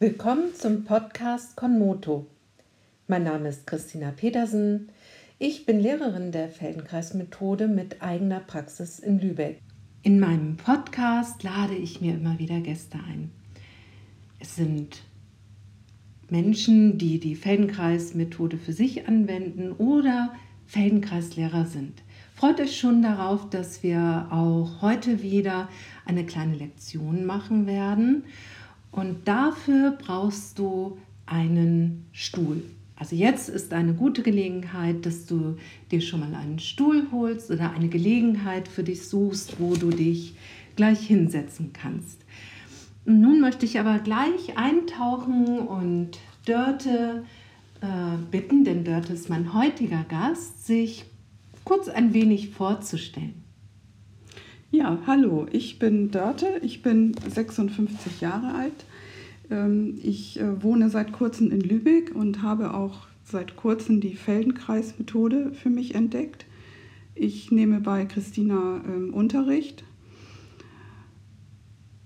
Willkommen zum Podcast Konmoto. Mein Name ist Christina Petersen. Ich bin Lehrerin der Feldenkreismethode mit eigener Praxis in Lübeck. In meinem Podcast lade ich mir immer wieder Gäste ein. Es sind Menschen, die die Feldenkreismethode für sich anwenden oder Feldenkreislehrer sind. Freut euch schon darauf, dass wir auch heute wieder eine kleine Lektion machen werden. Und dafür brauchst du einen Stuhl. Also jetzt ist eine gute Gelegenheit, dass du dir schon mal einen Stuhl holst oder eine Gelegenheit für dich suchst, wo du dich gleich hinsetzen kannst. Nun möchte ich aber gleich eintauchen und Dörte äh, bitten, denn Dörte ist mein heutiger Gast, sich kurz ein wenig vorzustellen. Ja, hallo, ich bin Dörte, ich bin 56 Jahre alt ähm, ich äh, wohne seit kurzem in Lübeck und habe auch seit kurzem die Feldenkreis-Methode für mich entdeckt. Ich nehme bei Christina ähm, Unterricht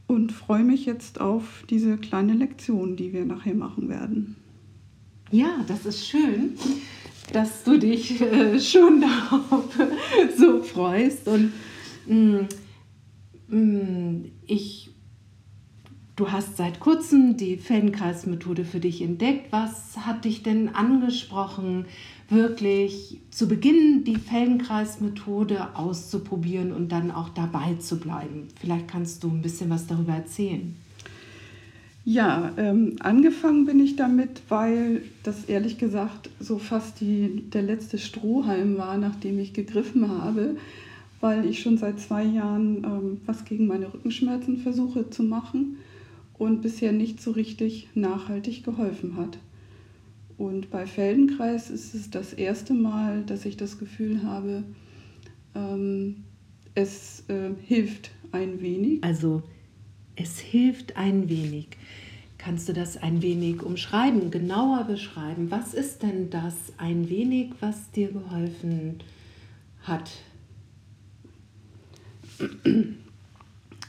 und freue mich jetzt auf diese kleine Lektion, die wir nachher machen werden. Ja, das ist schön, dass du dich äh, schon darauf so freust. Und mm, ich Du hast seit kurzem die Feldenkreismethode für dich entdeckt. Was hat dich denn angesprochen, wirklich zu Beginn die Feldenkreismethode auszuprobieren und dann auch dabei zu bleiben? Vielleicht kannst du ein bisschen was darüber erzählen. Ja, ähm, angefangen bin ich damit, weil das ehrlich gesagt so fast die, der letzte Strohhalm war, nachdem ich gegriffen habe, weil ich schon seit zwei Jahren ähm, was gegen meine Rückenschmerzen versuche zu machen und bisher nicht so richtig nachhaltig geholfen hat. Und bei Feldenkreis ist es das erste Mal, dass ich das Gefühl habe, ähm, es äh, hilft ein wenig. Also es hilft ein wenig. Kannst du das ein wenig umschreiben, genauer beschreiben? Was ist denn das ein wenig, was dir geholfen hat?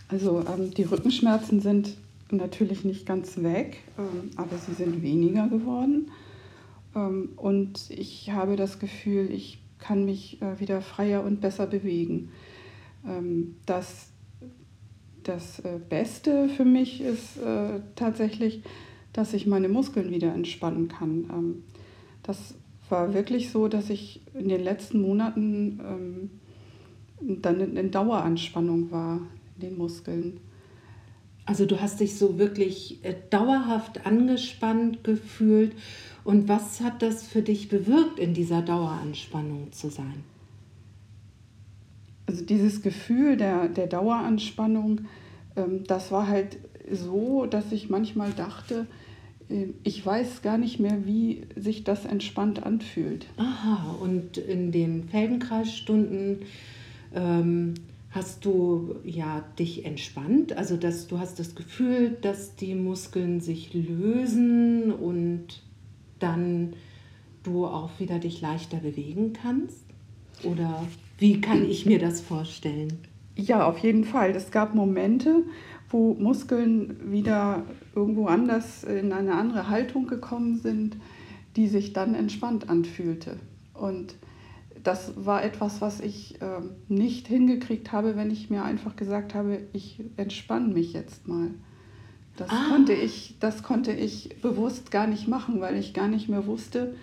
Also ähm, die Rückenschmerzen sind natürlich nicht ganz weg, ähm, aber sie sind weniger geworden. Ähm, und ich habe das Gefühl, ich kann mich äh, wieder freier und besser bewegen. Ähm, das, das äh, Beste für mich ist äh, tatsächlich, dass ich meine Muskeln wieder entspannen kann. Das war wirklich so, dass ich in den letzten Monaten dann in Daueranspannung war in den Muskeln. Also du hast dich so wirklich äh, dauerhaft angespannt gefühlt. Und was hat das für dich bewirkt, in dieser Daueranspannung zu sein? Also dieses Gefühl der, der Daueranspannung, ähm, das war halt so, dass ich manchmal dachte, äh, ich weiß gar nicht mehr, wie sich das entspannt anfühlt. Aha, und in den Feldenkreisstunden ähm, hast du ja dich entspannt, also dass du hast das Gefühl, dass die Muskeln sich lösen und dann du auch wieder dich leichter bewegen kannst? Oder wie kann ich mir das vorstellen? Ja, auf jeden Fall. Es gab Momente, wo Muskeln wieder irgendwo anders in eine andere Haltung gekommen sind, die sich dann entspannt anfühlte. Und das war etwas, was ich äh, nicht hingekriegt habe, wenn ich mir einfach gesagt habe, ich entspanne mich jetzt mal. Das, ah. konnte ich, das konnte ich bewusst gar nicht machen, weil ich gar nicht mehr wusste,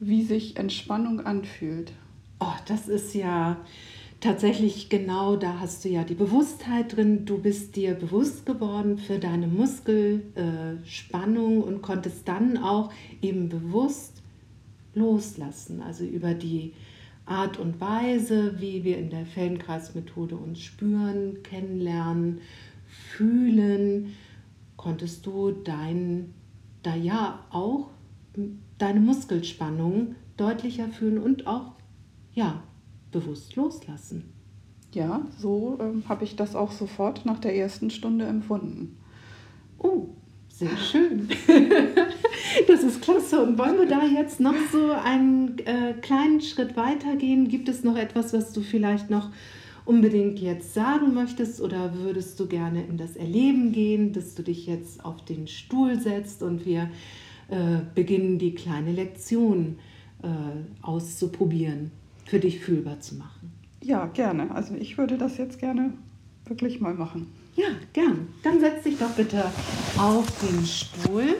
wie sich Entspannung anfühlt. Oh, das ist ja tatsächlich genau, da hast du ja die Bewusstheit drin. Du bist dir bewusst geworden für deine Muskelspannung äh, und konntest dann auch eben bewusst loslassen, also über die Art und Weise, wie wir in der Feldenkreismethode uns spüren, kennenlernen, fühlen, konntest du dein, da ja auch deine Muskelspannung deutlicher fühlen und auch ja bewusst loslassen. Ja, so ähm, habe ich das auch sofort nach der ersten Stunde empfunden. Oh, sehr schön. das ist klasse. Und wollen wir da jetzt noch so einen äh, kleinen Schritt weitergehen? Gibt es noch etwas, was du vielleicht noch unbedingt jetzt sagen möchtest oder würdest du gerne in das Erleben gehen, dass du dich jetzt auf den Stuhl setzt und wir äh, beginnen die kleine Lektion äh, auszuprobieren, für dich fühlbar zu machen. Ja, gerne. Also ich würde das jetzt gerne wirklich mal machen. Ja, gern. Dann setz dich doch bitte auf den Stuhl.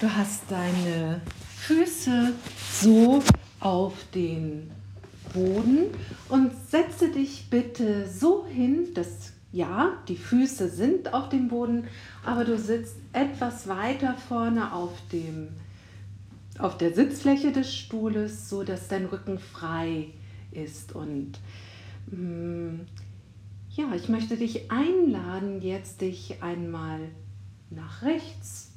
Du hast deine Füße so auf den Boden und setze dich bitte so hin, dass ja, die Füße sind auf dem Boden, aber du sitzt etwas weiter vorne auf dem auf der Sitzfläche des Stuhles, so dass dein Rücken frei ist und ja, ich möchte dich einladen, jetzt dich einmal nach rechts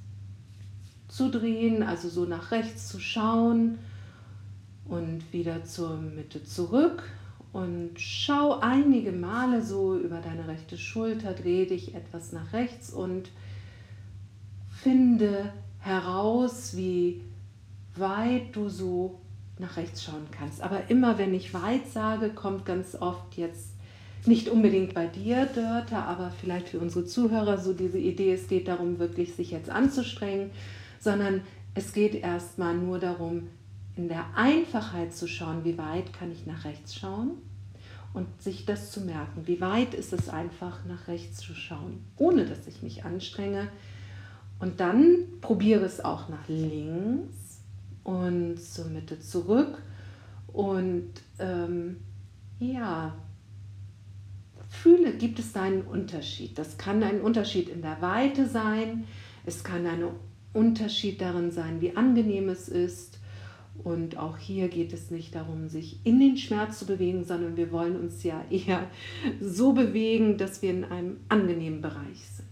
zu drehen, also so nach rechts zu schauen und wieder zur Mitte zurück. Und schau einige Male so über deine rechte Schulter, dreh dich etwas nach rechts und finde heraus, wie weit du so nach rechts schauen kannst. Aber immer wenn ich weit sage, kommt ganz oft jetzt nicht unbedingt bei dir, Dörte, aber vielleicht für unsere Zuhörer so diese Idee, es geht darum, wirklich sich jetzt anzustrengen, sondern es geht erstmal nur darum, in der Einfachheit zu schauen, wie weit kann ich nach rechts schauen und sich das zu merken, wie weit ist es einfach nach rechts zu schauen, ohne dass ich mich anstrenge. Und dann probiere es auch nach links und zur Mitte zurück und ähm, ja, fühle, gibt es da einen Unterschied. Das kann ein Unterschied in der Weite sein, es kann ein Unterschied darin sein, wie angenehm es ist und auch hier geht es nicht darum, sich in den Schmerz zu bewegen, sondern wir wollen uns ja eher so bewegen, dass wir in einem angenehmen Bereich sind.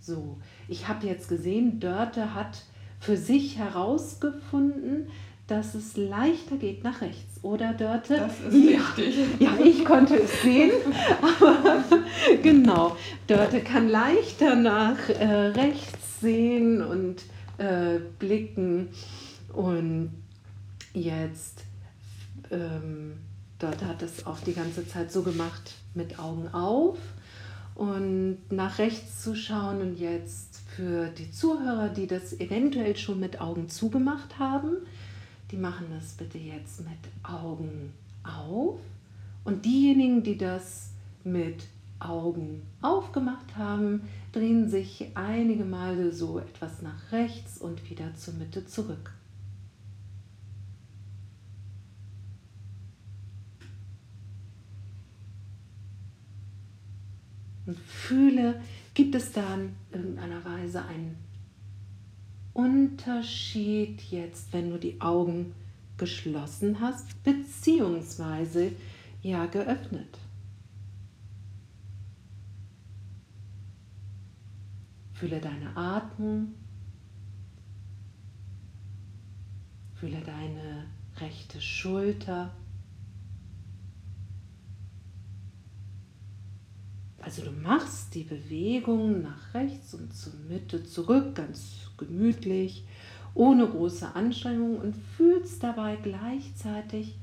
So, ich habe jetzt gesehen, Dörte hat für sich herausgefunden, dass es leichter geht nach rechts, oder Dörte? Das ist ja, richtig. Ja, ich konnte es sehen, aber genau, Dörte kann leichter nach äh, rechts sehen und äh, blicken und jetzt, ähm, dort hat es auch die ganze Zeit so gemacht, mit Augen auf und nach rechts zu schauen und jetzt für die Zuhörer, die das eventuell schon mit Augen zugemacht haben, die machen das bitte jetzt mit Augen auf und diejenigen, die das mit Augen aufgemacht haben, drehen sich einige Male so etwas nach rechts und wieder zur Mitte zurück. und fühle, gibt es da in irgendeiner Weise einen Unterschied jetzt, wenn du die Augen geschlossen hast, beziehungsweise ja geöffnet. Fühle deine Atmung, fühle deine rechte Schulter. Also du machst die Bewegung nach rechts und zur Mitte zurück, ganz gemütlich, ohne große Anstrengung und fühlst dabei gleichzeitig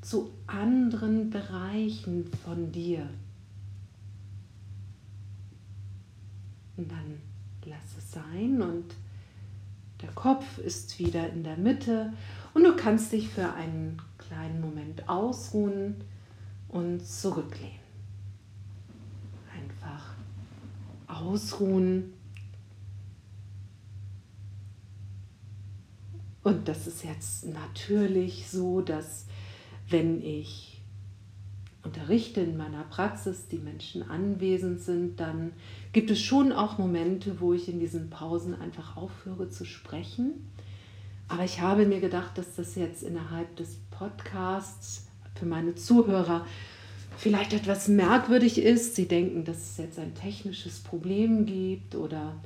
zu anderen Bereichen von dir. Und dann lass es sein und der Kopf ist wieder in der Mitte und du kannst dich für einen kleinen Moment ausruhen und zurücklehnen. Ausruhen. Und das ist jetzt natürlich so, dass wenn ich unterrichte in meiner Praxis, die Menschen anwesend sind, dann gibt es schon auch Momente, wo ich in diesen Pausen einfach aufhöre zu sprechen. Aber ich habe mir gedacht, dass das jetzt innerhalb des Podcasts für meine Zuhörer vielleicht etwas merkwürdig ist. Sie denken, dass es jetzt ein technisches Problem gibt oder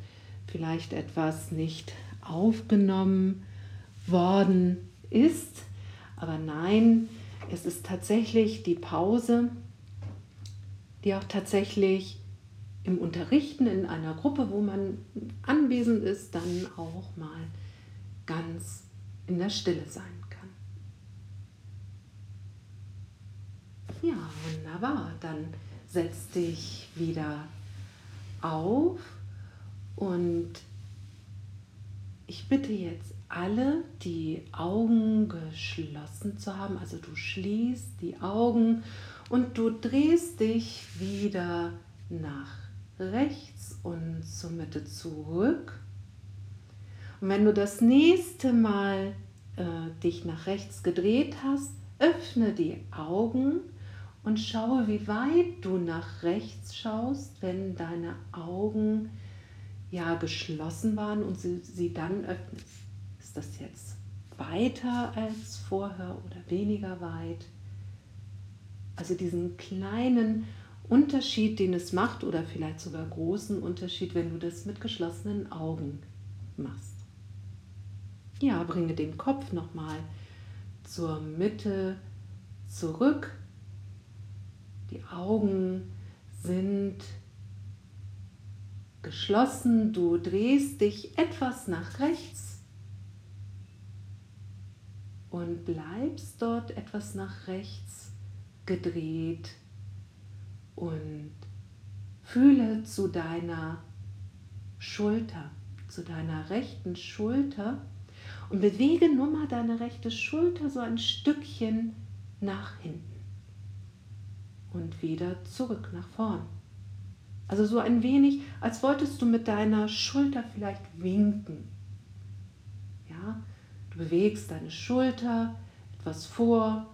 vielleicht etwas nicht aufgenommen worden ist. Aber nein, es ist tatsächlich die Pause, die auch tatsächlich im Unterrichten in einer Gruppe, wo man anwesend ist, dann auch mal ganz in der Stille sein kann. Ja, wunderbar. Dann setz dich wieder auf und ich bitte jetzt alle, die Augen geschlossen zu haben, also du schließt die Augen und du drehst dich wieder nach rechts und zur Mitte zurück. Und wenn du das nächste Mal äh, dich nach rechts gedreht hast, öffne die Augen und schaue, wie weit du nach rechts schaust, wenn deine Augen ja geschlossen waren und sie, sie dann öffnest. Ist das jetzt weiter als vorher oder weniger weit? Also diesen kleinen Unterschied, den es macht, oder vielleicht sogar großen Unterschied, wenn du das mit geschlossenen Augen machst. Ja, bringe den Kopf nochmal zur Mitte zurück. Die Augen sind geschlossen. Du drehst dich etwas nach rechts und bleibst dort etwas nach rechts gedreht und fühle zu deiner Schulter, zu deiner rechten Schulter und bewege nur mal deine rechte Schulter so ein Stückchen nach hinten und wieder zurück nach vorn. Also so ein wenig, als wolltest du mit deiner Schulter vielleicht winken. Ja, du bewegst deine Schulter etwas vor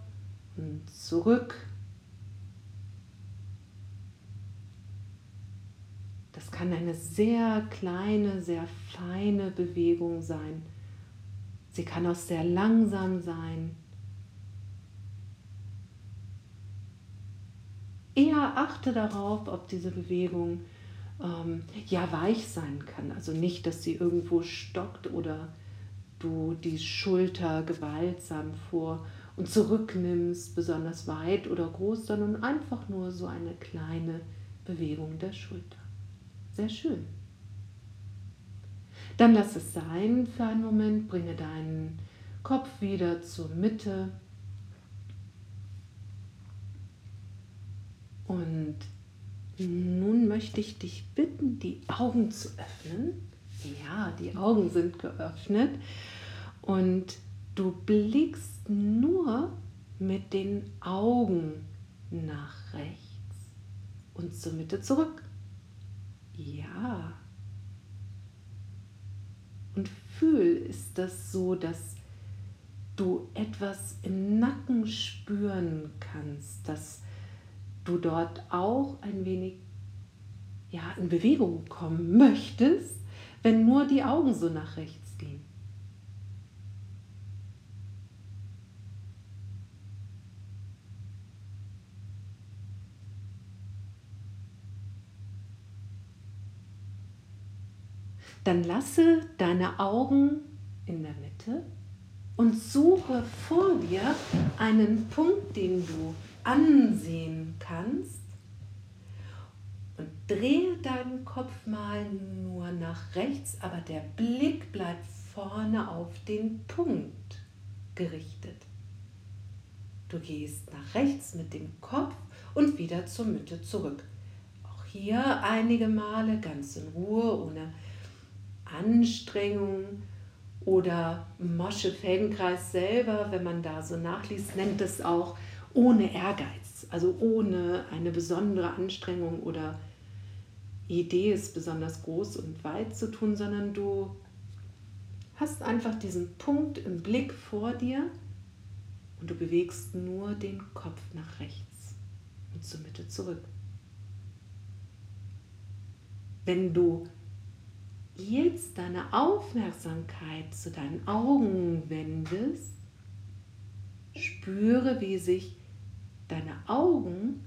und zurück. Das kann eine sehr kleine, sehr feine Bewegung sein. Sie kann auch sehr langsam sein. Eher achte darauf, ob diese Bewegung ähm, ja weich sein kann. Also nicht, dass sie irgendwo stockt oder du die Schulter gewaltsam vor und zurücknimmst, besonders weit oder groß, sondern einfach nur so eine kleine Bewegung der Schulter. Sehr schön. Dann lass es sein für einen Moment, bringe deinen Kopf wieder zur Mitte Und nun möchte ich dich bitten, die Augen zu öffnen. Ja, die Augen sind geöffnet und du blickst nur mit den Augen nach rechts und zur Mitte zurück. Ja. Und fühl, ist das so, dass du etwas im Nacken spüren kannst, dass du dort auch ein wenig ja, in Bewegung kommen möchtest, wenn nur die Augen so nach rechts gehen. Dann lasse deine Augen in der Mitte und suche vor dir einen Punkt, den du ansehen kannst und drehe deinen Kopf mal nur nach rechts, aber der Blick bleibt vorne auf den Punkt gerichtet. Du gehst nach rechts mit dem Kopf und wieder zur Mitte zurück. Auch hier einige Male ganz in Ruhe, ohne Anstrengung oder Mosche Feldenkreis selber, wenn man da so nachliest, nennt es auch ohne Ehrgeiz, also ohne eine besondere Anstrengung oder Idee ist besonders groß und weit zu tun, sondern du hast einfach diesen Punkt im Blick vor dir und du bewegst nur den Kopf nach rechts und zur Mitte zurück. Wenn du jetzt deine Aufmerksamkeit zu deinen Augen wendest, spüre, wie sich deine Augen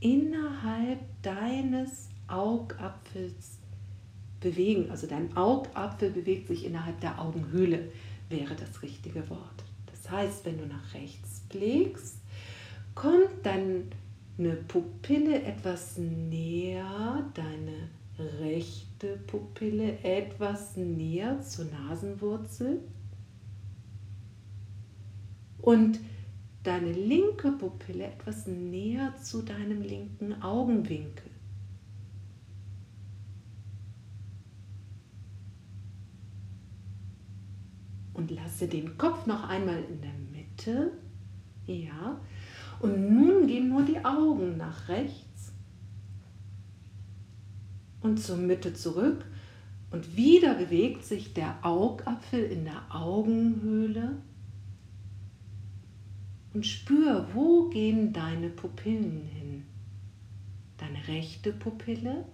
innerhalb deines Augapfels bewegen. Also dein Augapfel bewegt sich innerhalb der Augenhöhle, wäre das richtige Wort. Das heißt, wenn du nach rechts blickst, kommt deine Pupille etwas näher, deine rechte Pupille etwas näher zur Nasenwurzel. Und deine linke Pupille etwas näher zu deinem linken Augenwinkel. Und lasse den Kopf noch einmal in der Mitte. Ja. Und nun gehen nur die Augen nach rechts und zur Mitte zurück. Und wieder bewegt sich der Augapfel in der Augenhöhle. Und spür, wo gehen deine Pupillen hin. Deine rechte Pupille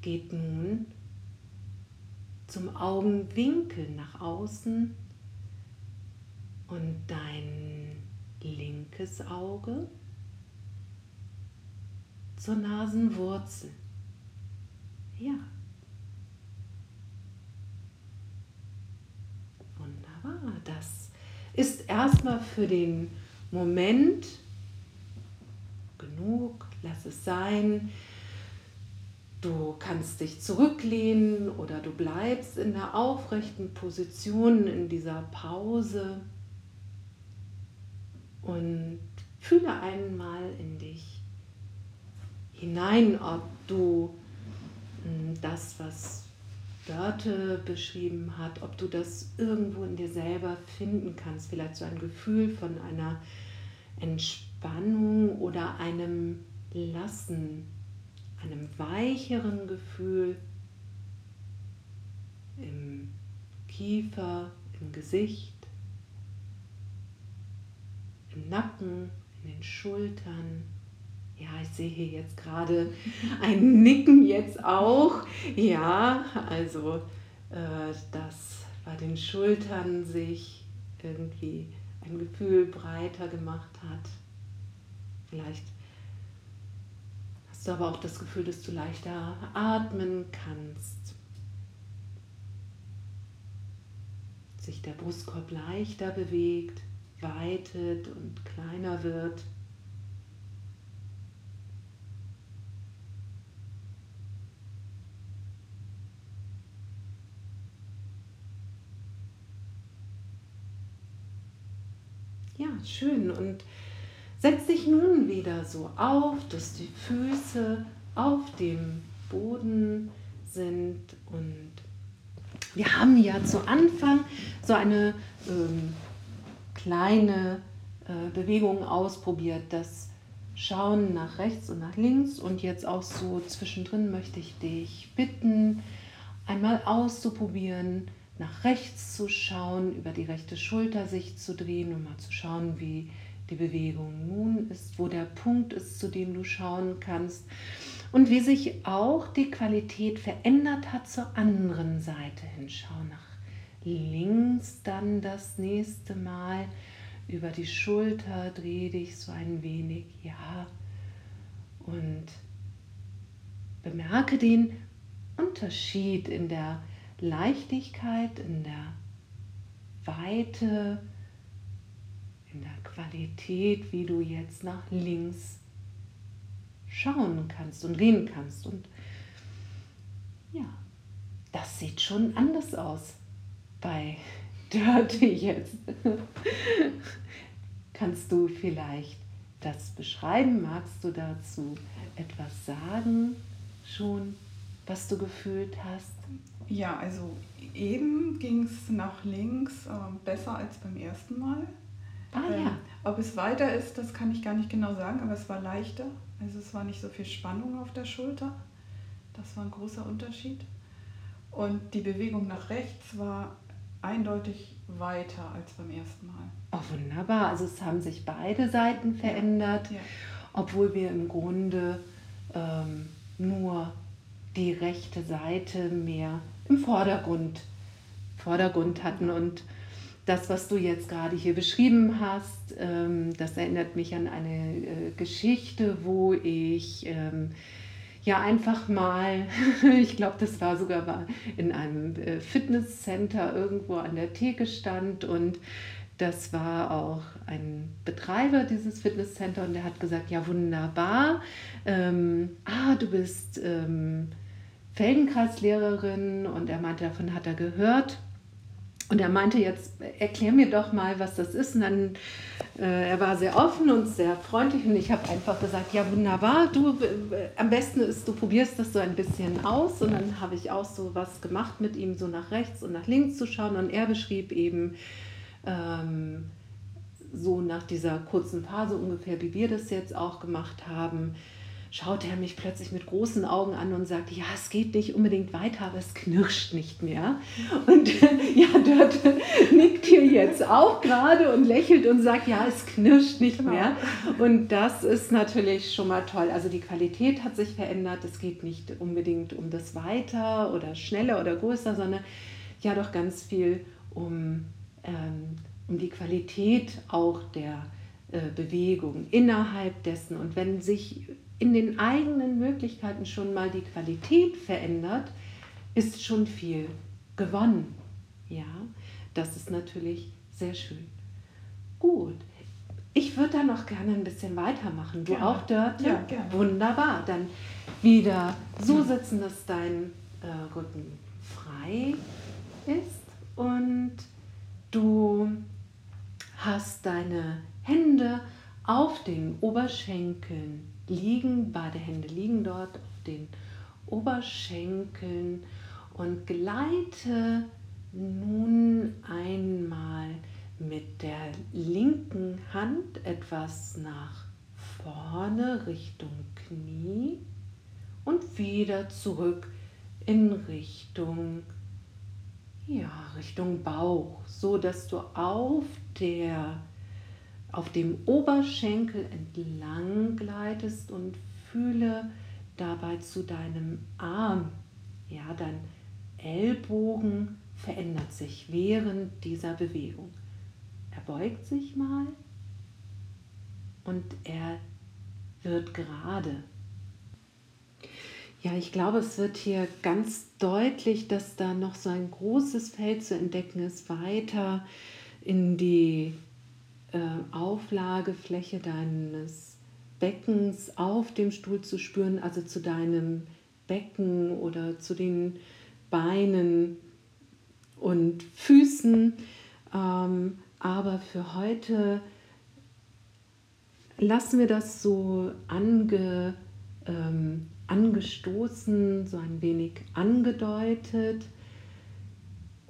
geht nun zum Augenwinkel nach außen und dein linkes Auge zur Nasenwurzel. Ja. Wunderbar. Das ist erstmal für den Moment genug. Lass es sein. Du kannst dich zurücklehnen oder du bleibst in der aufrechten Position in dieser Pause und fühle einmal in dich hinein, ob du hm, das, was Dörte beschrieben hat, ob du das irgendwo in dir selber finden kannst, vielleicht so ein Gefühl von einer Entspannung oder einem Lassen einem weicheren Gefühl im Kiefer, im Gesicht, im Nacken, in den Schultern. Ja, ich sehe hier jetzt gerade ein Nicken jetzt auch. Ja, also äh, dass bei den Schultern sich irgendwie ein Gefühl breiter gemacht hat. Vielleicht hast du aber auch das Gefühl, dass du leichter atmen kannst. Sich der Brustkorb leichter bewegt, weitet und kleiner wird. Ja, schön. Und Setz dich nun wieder so auf, dass die Füße auf dem Boden sind. Und wir haben ja zu Anfang so eine ähm, kleine äh, Bewegung ausprobiert, das Schauen nach rechts und nach links. Und jetzt auch so zwischendrin möchte ich dich bitten, einmal auszuprobieren, nach rechts zu schauen, über die rechte Schulter sich zu drehen und mal zu schauen, wie die Bewegung nun ist, wo der Punkt ist, zu dem du schauen kannst und wie sich auch die Qualität verändert hat zur anderen Seite hin. Schau nach links dann das nächste Mal über die Schulter, dreh dich so ein wenig, ja, und bemerke den Unterschied in der Leichtigkeit, in der Weite, in der Qualität, wie du jetzt nach links schauen kannst und gehen kannst. Und ja, das sieht schon anders aus bei Dirty jetzt. Kannst du vielleicht das beschreiben? Magst du dazu etwas sagen schon, was du gefühlt hast? Ja, also eben ging es nach links äh, besser als beim ersten Mal. Ah ähm, ja. Ob es weiter ist, das kann ich gar nicht genau sagen, aber es war leichter. Also es war nicht so viel Spannung auf der Schulter. Das war ein großer Unterschied. Und die Bewegung nach rechts war eindeutig weiter als beim ersten Mal. Oh, wunderbar. Also es haben sich beide Seiten verändert, ja. Ja. obwohl wir im Grunde ähm, nur die rechte Seite mehr im Vordergrund, Vordergrund hatten. Und das, was du jetzt gerade hier beschrieben hast, ähm, das erinnert mich an eine äh, Geschichte, wo ich ähm, ja einfach mal, ich glaube, das war sogar in einem äh, Fitnesscenter irgendwo an der Theke stand. Und das war auch ein Betreiber dieses Fitnesscenter. Und der hat gesagt, ja wunderbar, ähm, ah, du bist ähm, Feldenkreislehrerin und er meinte, davon hat er gehört und er meinte jetzt, erklär mir doch mal, was das ist. Und dann, äh, er war sehr offen und sehr freundlich und ich habe einfach gesagt, ja wunderbar, du, äh, am besten ist, du probierst das so ein bisschen aus. Und dann habe ich auch so was gemacht mit ihm, so nach rechts und nach links zu schauen. Und er beschrieb eben ähm, so nach dieser kurzen Phase ungefähr, wie wir das jetzt auch gemacht haben, schaut er mich plötzlich mit großen Augen an und sagt, ja, es geht nicht unbedingt weiter, aber es knirscht nicht mehr. Und ja, dort nickt hier jetzt auch gerade und lächelt und sagt, ja, es knirscht nicht genau. mehr. Und das ist natürlich schon mal toll. Also die Qualität hat sich verändert. Es geht nicht unbedingt um das Weiter oder schneller oder größer, sondern ja doch ganz viel um, ähm, um die Qualität auch der äh, Bewegung innerhalb dessen. Und wenn sich in den eigenen Möglichkeiten schon mal die Qualität verändert, ist schon viel gewonnen. Ja, das ist natürlich sehr schön. Gut. Ich würde da noch gerne ein bisschen weitermachen. Du gerne. auch, Dörte? Ja, gerne. Wunderbar. Dann wieder so sitzen, dass dein äh, Rücken frei ist und du hast deine Hände auf den Oberschenkeln liegen, beide Hände liegen dort auf den Oberschenkeln und gleite nun einmal mit der linken Hand etwas nach vorne Richtung Knie und wieder zurück in Richtung ja, Richtung Bauch, so dass du auf der auf dem Oberschenkel entlang gleitest und fühle dabei zu deinem Arm. Ja, dein Ellbogen verändert sich während dieser Bewegung. Er beugt sich mal und er wird gerade. Ja, ich glaube, es wird hier ganz deutlich, dass da noch so ein großes Feld zu entdecken ist, weiter in die äh, Auflagefläche deines Beckens auf dem Stuhl zu spüren, also zu deinem Becken oder zu den Beinen und Füßen. Ähm, aber für heute lassen wir das so ange, ähm, angestoßen, so ein wenig angedeutet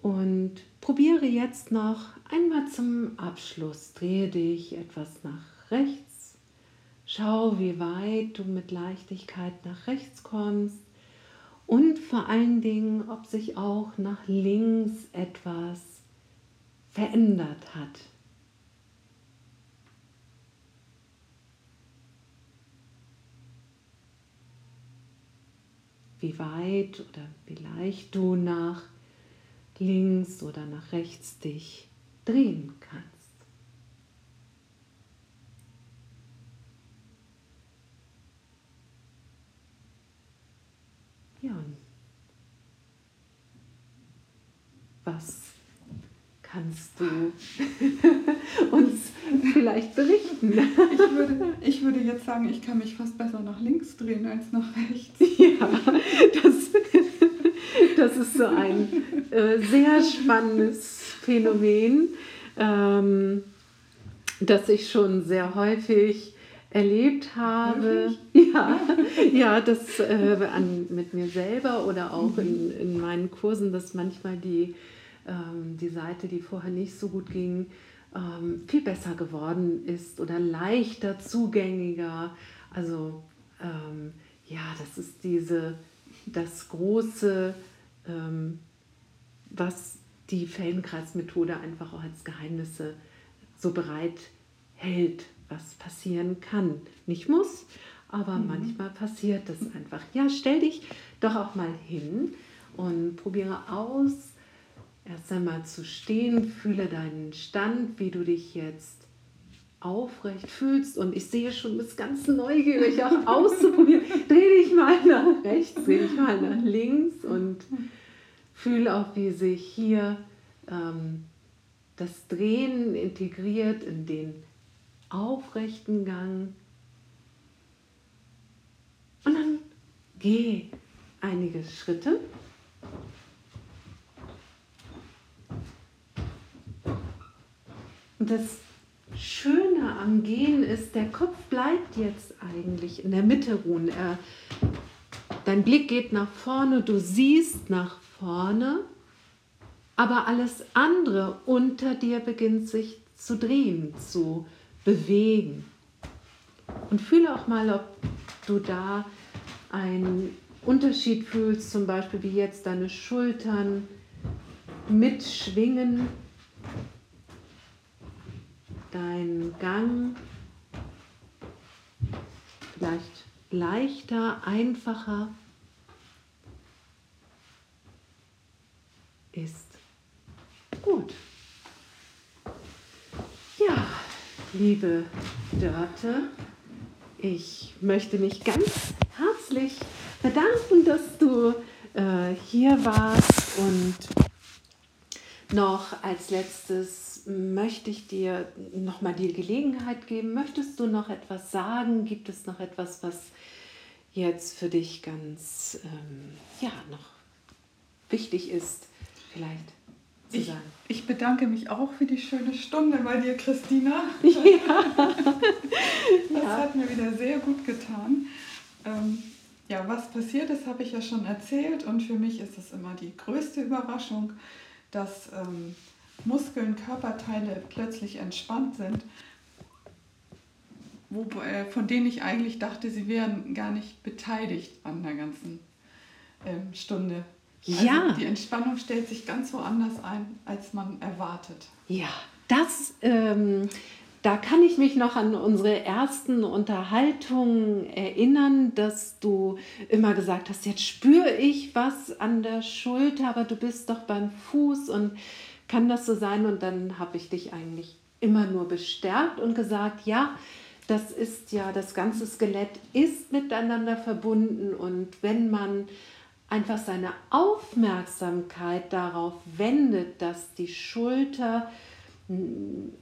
und probiere jetzt noch einmal zum Abschluss. Drehe dich etwas nach rechts. Schau, wie weit du mit Leichtigkeit nach rechts kommst. Und vor allen Dingen, ob sich auch nach links etwas verändert hat. Wie weit oder wie leicht du nach links oder nach rechts dich drehen kannst. Ja, was kannst du uns vielleicht berichten? Ich würde, ich würde jetzt sagen, ich kann mich fast besser nach links drehen als nach rechts. Ja, das, das ist so ein äh, sehr spannendes Phänomen, ähm, das ich schon sehr häufig erlebt habe. Ja, ja, das äh, an, mit mir selber oder auch in, in meinen Kursen, dass manchmal die, ähm, die Seite, die vorher nicht so gut ging, ähm, viel besser geworden ist oder leichter zugänglicher. Also ähm, ja, das ist diese, das große ähm, was die Feldenkreismethode einfach auch als Geheimnisse so bereit hält, was passieren kann. Nicht muss, aber mhm. manchmal passiert das einfach. Ja, stell dich doch auch mal hin und probiere aus, erst einmal zu stehen, fühle deinen Stand, wie du dich jetzt aufrecht fühlst und ich sehe schon, bist ganz neugierig auch auszuprobieren. Dreh dich mal nach rechts, dreh dich mal nach links und Fühl auch, wie sich hier ähm, das Drehen integriert in den aufrechten Gang. Und dann geh einige Schritte. Und das Schöne am Gehen ist, der Kopf bleibt jetzt eigentlich in der Mitte ruhen. Er, dein Blick geht nach vorne, du siehst nach vorne, aber alles andere unter dir beginnt sich zu drehen, zu bewegen. Und fühle auch mal, ob du da einen Unterschied fühlst, zum Beispiel wie jetzt deine Schultern mitschwingen, dein Gang vielleicht leichter, einfacher ist. Gut. Ja, liebe Dörte, ich möchte mich ganz herzlich bedanken, dass du äh, hier warst und noch als letztes möchte ich dir noch mal die Gelegenheit geben. Möchtest du noch etwas sagen? Gibt es noch etwas, was jetzt für dich ganz ähm, ja noch wichtig ist, vielleicht? Ich, ich, bedanke mich auch für die schöne Stunde bei dir, Christina. Ja. das ja. hat mir wieder sehr gut getan. Ähm, ja, was passiert ist, habe ich ja schon erzählt und für mich ist es immer die größte Überraschung, dass ähm, Muskeln, Körperteile plötzlich entspannt sind, wo, äh, von denen ich eigentlich dachte, sie wären gar nicht beteiligt an der ganzen ähm, Stunde. Also ja. Die Entspannung stellt sich ganz woanders ein, als man erwartet. Ja, das, ähm, da kann ich mich noch an unsere ersten Unterhaltungen erinnern, dass du immer gesagt hast, jetzt spüre ich was an der Schulter, aber du bist doch beim Fuß und kann das so sein? Und dann habe ich dich eigentlich immer nur bestärkt und gesagt, ja, das ist ja, das ganze Skelett ist miteinander verbunden und wenn man einfach seine Aufmerksamkeit darauf wendet, dass die Schulter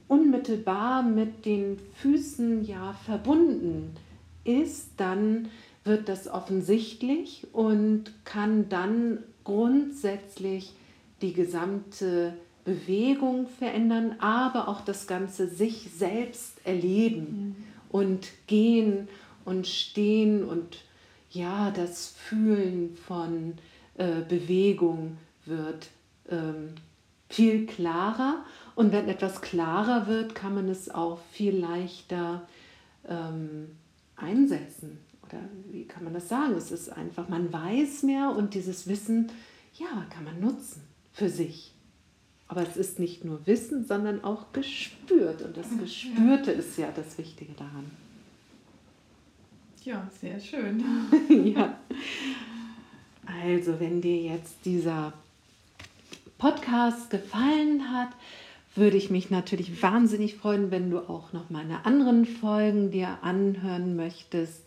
unmittelbar mit den Füßen ja verbunden ist, dann wird das offensichtlich und kann dann grundsätzlich die gesamte Bewegung verändern, aber auch das ganze sich selbst erleben mhm. und gehen und stehen und ja, das Fühlen von äh, Bewegung wird ähm, viel klarer. Und wenn etwas klarer wird, kann man es auch viel leichter ähm, einsetzen. Oder wie kann man das sagen? Es ist einfach, man weiß mehr und dieses Wissen, ja, kann man nutzen für sich. Aber es ist nicht nur Wissen, sondern auch gespürt. Und das Gespürte ist ja das Wichtige daran. Ja, sehr schön. ja. Also, wenn dir jetzt dieser Podcast gefallen hat, würde ich mich natürlich wahnsinnig freuen, wenn du auch noch meine anderen Folgen dir anhören möchtest.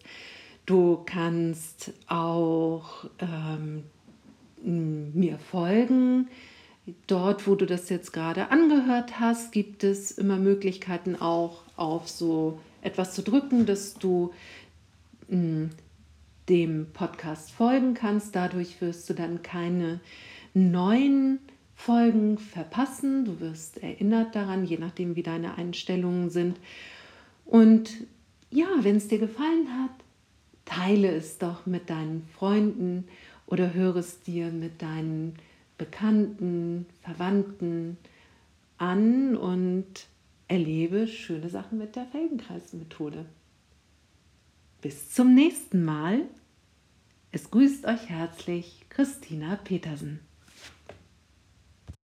Du kannst auch ähm, mir folgen. Dort, wo du das jetzt gerade angehört hast, gibt es immer Möglichkeiten auch auf so etwas zu drücken, dass du dem Podcast folgen kannst. Dadurch wirst du dann keine neuen Folgen verpassen. Du wirst erinnert daran, je nachdem, wie deine Einstellungen sind. Und ja, wenn es dir gefallen hat, teile es doch mit deinen Freunden oder höre es dir mit deinen Bekannten, Verwandten an und erlebe schöne Sachen mit der Feldenkreismethode. Bis zum nächsten Mal. Es grüßt euch herzlich Christina Petersen.